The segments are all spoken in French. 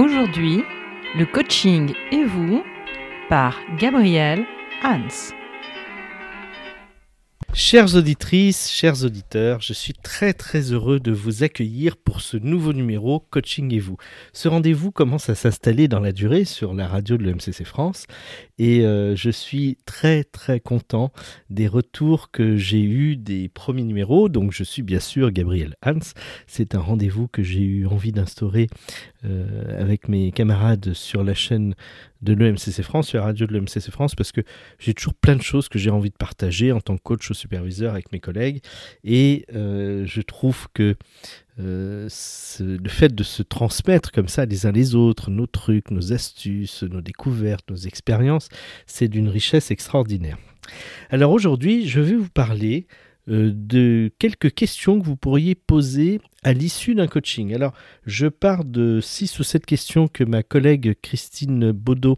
Aujourd'hui, le coaching et vous par Gabriel Hans. Chères auditrices, chers auditeurs, je suis très très heureux de vous accueillir pour ce nouveau numéro Coaching et vous. Ce rendez-vous commence à s'installer dans la durée sur la radio de l'EMCC France et euh, je suis très très content des retours que j'ai eus des premiers numéros. Donc je suis bien sûr Gabriel Hans. C'est un rendez-vous que j'ai eu envie d'instaurer euh, avec mes camarades sur la chaîne de l'EMCC France, sur la radio de l'EMCC France, parce que j'ai toujours plein de choses que j'ai envie de partager en tant que coach ou superviseur avec mes collègues. Et euh, je trouve que euh, le fait de se transmettre comme ça les uns les autres, nos trucs, nos astuces, nos découvertes, nos expériences, c'est d'une richesse extraordinaire. Alors aujourd'hui, je vais vous parler de quelques questions que vous pourriez poser à l'issue d'un coaching. Alors, je pars de six ou sept questions que ma collègue Christine Baudot,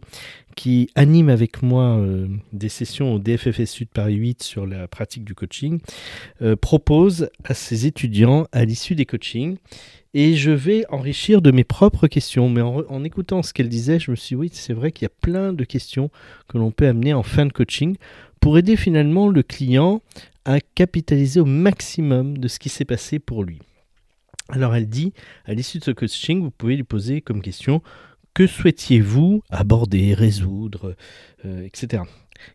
qui anime avec moi euh, des sessions au DFFSU de Paris 8 sur la pratique du coaching, euh, propose à ses étudiants à l'issue des coachings. Et je vais enrichir de mes propres questions. Mais en, en écoutant ce qu'elle disait, je me suis dit, oui, c'est vrai qu'il y a plein de questions que l'on peut amener en fin de coaching pour aider finalement le client à capitaliser au maximum de ce qui s'est passé pour lui. Alors elle dit, à l'issue de ce coaching, vous pouvez lui poser comme question, que souhaitiez-vous aborder, résoudre, euh, etc.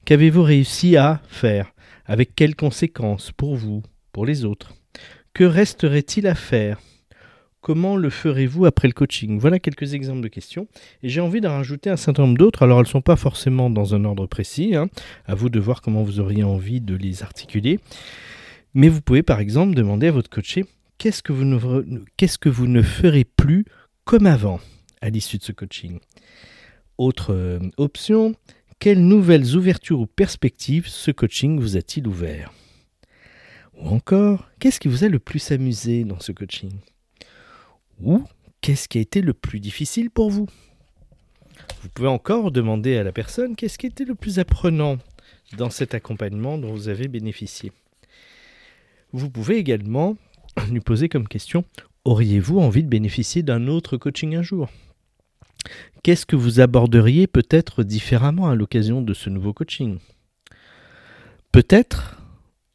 Qu'avez-vous réussi à faire? Avec quelles conséquences pour vous, pour les autres? Que resterait-il à faire? Comment le ferez-vous après le coaching? Voilà quelques exemples de questions. Et j'ai envie d'en rajouter un certain nombre d'autres. Alors, elles ne sont pas forcément dans un ordre précis. Hein. À vous de voir comment vous auriez envie de les articuler. Mais vous pouvez, par exemple, demander à votre coaché qu'est-ce que vous ne, ferez plus comme avant à l'issue de ce coaching? Autre euh, option, quelles nouvelles ouvertures ou perspectives ce coaching vous a-t-il ouvert? Ou encore, qu'est-ce qui vous a le plus amusé dans ce coaching? Ou qu'est-ce qui a été le plus difficile pour vous? Vous pouvez encore demander à la personne qu'est-ce qui a été le plus apprenant dans cet accompagnement dont vous avez bénéficié. Vous pouvez également lui poser comme question auriez-vous envie de bénéficier d'un autre coaching un jour? Qu'est-ce que vous aborderiez peut-être différemment à l'occasion de ce nouveau coaching? Peut-être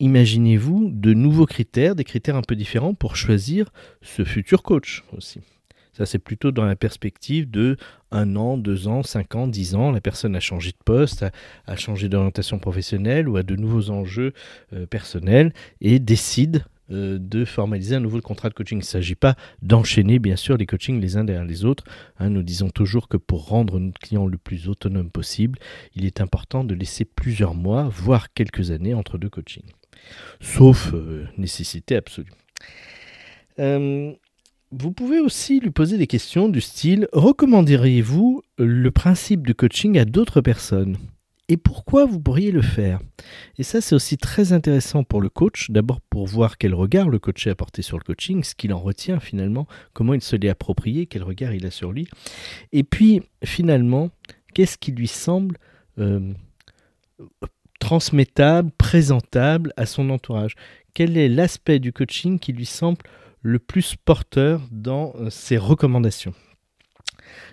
imaginez-vous de nouveaux critères, des critères un peu différents pour choisir ce futur coach aussi. Ça, c'est plutôt dans la perspective de un an, deux ans, cinq ans, dix ans. La personne a changé de poste, a, changé d'orientation professionnelle ou a de nouveaux enjeux euh, personnels et décide euh, de formaliser un nouveau contrat de coaching. Il ne s'agit pas d'enchaîner, bien sûr, les coachings les uns derrière les autres. Hein. nous disons toujours que pour rendre notre client le plus autonome possible, il est important de laisser plusieurs mois, voire quelques années entre deux coachings sauf euh, nécessité absolue. Euh, vous pouvez aussi lui poser des questions du style recommanderiez-vous le principe du coaching à d'autres personnes? Et pourquoi vous pourriez le faire? Et ça, c'est aussi très intéressant pour le coach. D'abord, pour voir quel regard le coach a porté sur le coaching, ce qu'il en retient finalement, comment il se l'est approprié, quel regard il a sur lui. Et puis, finalement, qu'est-ce qui lui semble euh, transmettable, présentable à son entourage Quel est l'aspect du coaching qui lui semble le plus porteur dans euh, ses recommandations?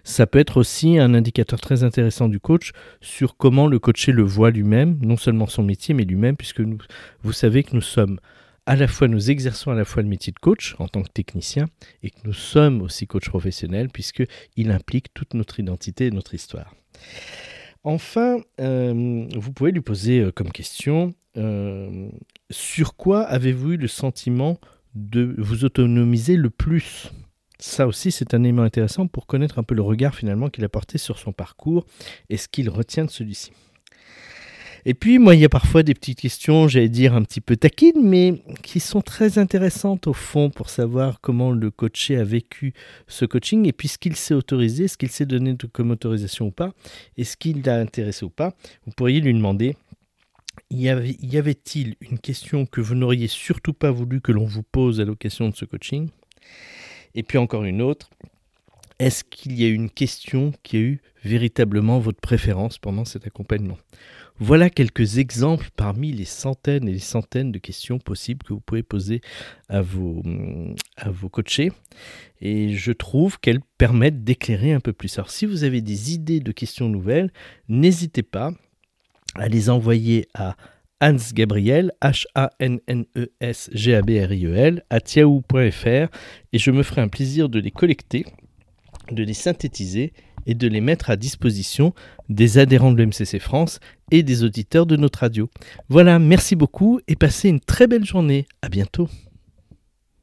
Ça peut être aussi un indicateur très intéressant du coach sur comment le coaché le voit lui-même, non seulement son métier, mais lui-même, puisque nous, vous savez que nous sommes à la fois, nous exerçons à la fois le métier de coach en tant que technicien, et que nous sommes aussi coach professionnel, puisqu'il implique toute notre identité et notre histoire. Enfin, euh, vous pouvez lui poser euh, comme question euh, sur quoi avez-vous eu le sentiment de vous autonomiser le plus? Ça aussi, c'est un élément intéressant pour connaître un peu le regard finalement qu'il a porté sur son parcours et ce qu'il retient de celui-ci. Et puis, moi, il y a parfois des petites questions, j'allais dire un petit peu taquines, mais qui sont très intéressantes au fond pour savoir comment le coaché a vécu ce coaching et puis ce qu'il s'est autorisé, ce qu'il s'est donné comme autorisation ou pas, et ce qui l'a intéressé ou pas. Vous pourriez lui demander y avait-il une question que vous n'auriez surtout pas voulu que l'on vous pose à l'occasion de ce coaching? Et puis encore une autre, est-ce qu'il y a une question qui a eu véritablement votre préférence pendant cet accompagnement? Voilà quelques exemples parmi les centaines et les centaines de questions possibles que vous pouvez poser à vos, à coachés. Et je trouve qu'elles permettent d'éclairer un peu plus. Alors si vous avez des idées de questions nouvelles, n'hésitez pas à les envoyer à Hans Gabriel, H-A-N-N-E-S-G-A-B-R-I-E-L, à tiaou.fr et je me ferai un plaisir de les collecter, de les synthétiser et de les mettre à disposition des adhérents de l'MCC France et des auditeurs de notre radio. Voilà, merci beaucoup et passez une très belle journée. À bientôt.